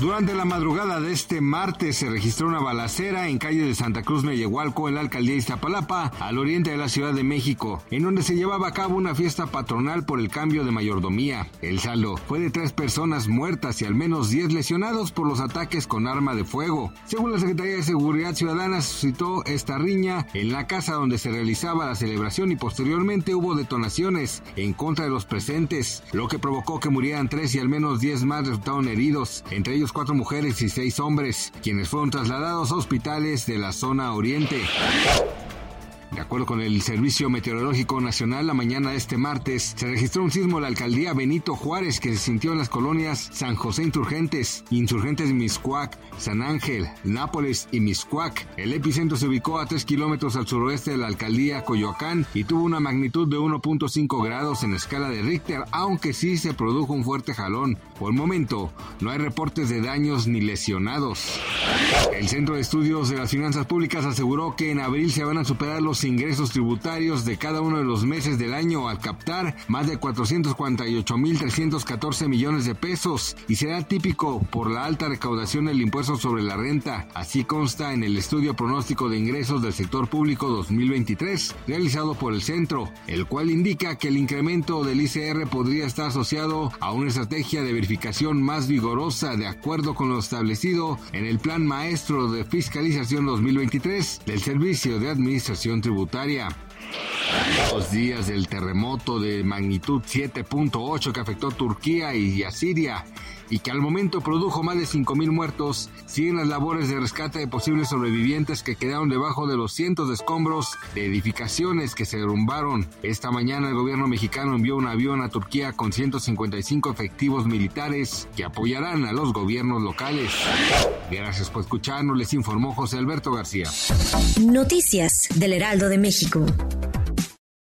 Durante la madrugada de este martes se registró una balacera en calle de Santa Cruz Mellehualco, en la alcaldía de Iztapalapa, al oriente de la Ciudad de México, en donde se llevaba a cabo una fiesta patronal por el cambio de mayordomía. El saldo fue de tres personas muertas y al menos diez lesionados por los ataques con arma de fuego. Según la Secretaría de Seguridad Ciudadana, suscitó esta riña en la casa donde se realizaba la celebración y posteriormente hubo detonaciones en contra de los presentes, lo que provocó que murieran tres y al menos diez más resultaron heridos, entre ellos cuatro mujeres y seis hombres, quienes fueron trasladados a hospitales de la zona oriente. De acuerdo con el Servicio Meteorológico Nacional, la mañana de este martes se registró un sismo en la alcaldía Benito Juárez que se sintió en las colonias San José Insurgentes, Insurgentes Miscuac, San Ángel, Nápoles y Miscuac. El epicentro se ubicó a 3 kilómetros al suroeste de la alcaldía Coyoacán y tuvo una magnitud de 1.5 grados en escala de Richter, aunque sí se produjo un fuerte jalón. Por el momento, no hay reportes de daños ni lesionados. El Centro de Estudios de las Finanzas Públicas aseguró que en abril se van a superar los ingresos tributarios de cada uno de los meses del año al captar más de 448.314 millones de pesos y será típico por la alta recaudación del impuesto sobre la renta. Así consta en el estudio pronóstico de ingresos del sector público 2023 realizado por el centro, el cual indica que el incremento del ICR podría estar asociado a una estrategia de verificación más vigorosa de acuerdo con lo establecido en el Plan Maestro de Fiscalización 2023 del Servicio de Administración tributaria tributaria. Dos días del terremoto de magnitud 7.8 que afectó Turquía y a Siria y que al momento produjo más de 5.000 muertos, siguen las labores de rescate de posibles sobrevivientes que quedaron debajo de los cientos de escombros de edificaciones que se derrumbaron. Esta mañana el gobierno mexicano envió un avión a Turquía con 155 efectivos militares que apoyarán a los gobiernos locales. Gracias por escucharnos, les informó José Alberto García. Noticias del Heraldo de México.